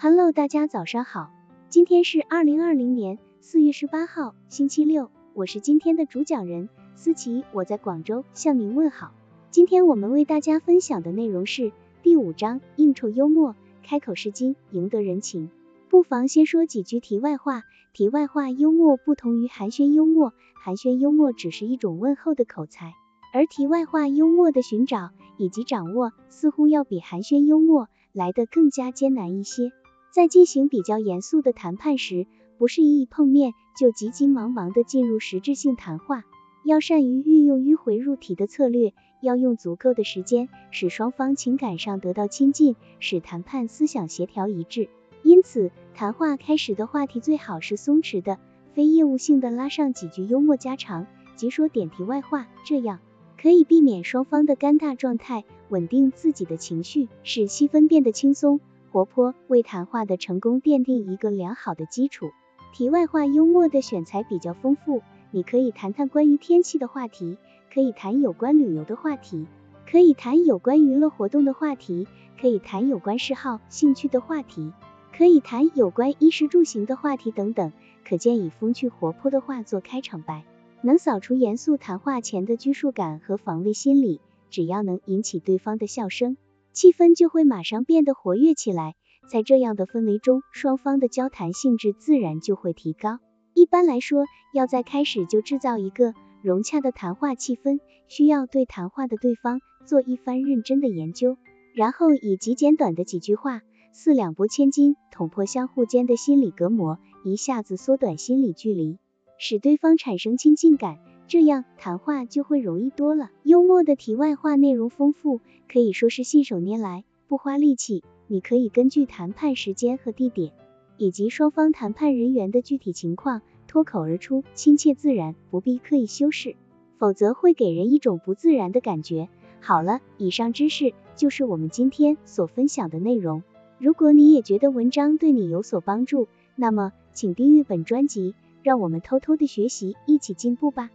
Hello，大家早上好，今天是二零二零年四月十八号，星期六，我是今天的主讲人思琪，我在广州向您问好。今天我们为大家分享的内容是第五章应酬幽默，开口是金，赢得人情。不妨先说几句题外话。题外话，幽默不同于寒暄幽默，寒暄幽默只是一种问候的口才，而题外话幽默的寻找以及掌握，似乎要比寒暄幽默来得更加艰难一些。在进行比较严肃的谈判时，不是一碰面就急急忙忙的进入实质性谈话，要善于运用迂回入题的策略，要用足够的时间，使双方情感上得到亲近，使谈判思想协调一致。因此，谈话开始的话题最好是松弛的，非业务性的拉上几句幽默家常，即说点题外话，这样可以避免双方的尴尬状态，稳定自己的情绪，使气氛变得轻松活泼，为谈话的成功奠定一个良好的基础。题外话幽默的选材比较丰富，你可以谈谈关于天气的话题，可以谈有关旅游的话题，可以谈有关娱乐活动的话题，可以谈有关嗜好、兴趣的话题。可以谈有关衣食住行的话题等等，可见以风趣活泼的话做开场白，能扫除严肃谈话前的拘束感和防卫心理。只要能引起对方的笑声，气氛就会马上变得活跃起来。在这样的氛围中，双方的交谈性质自然就会提高。一般来说，要在开始就制造一个融洽的谈话气氛，需要对谈话的对方做一番认真的研究，然后以极简短的几句话。四两拨千斤，捅破相互间的心理隔膜，一下子缩短心理距离，使对方产生亲近感，这样谈话就会容易多了。幽默的题外话内容丰富，可以说是信手拈来，不花力气。你可以根据谈判时间和地点，以及双方谈判人员的具体情况，脱口而出，亲切自然，不必刻意修饰，否则会给人一种不自然的感觉。好了，以上知识就是我们今天所分享的内容。如果你也觉得文章对你有所帮助，那么请订阅本专辑，让我们偷偷的学习，一起进步吧。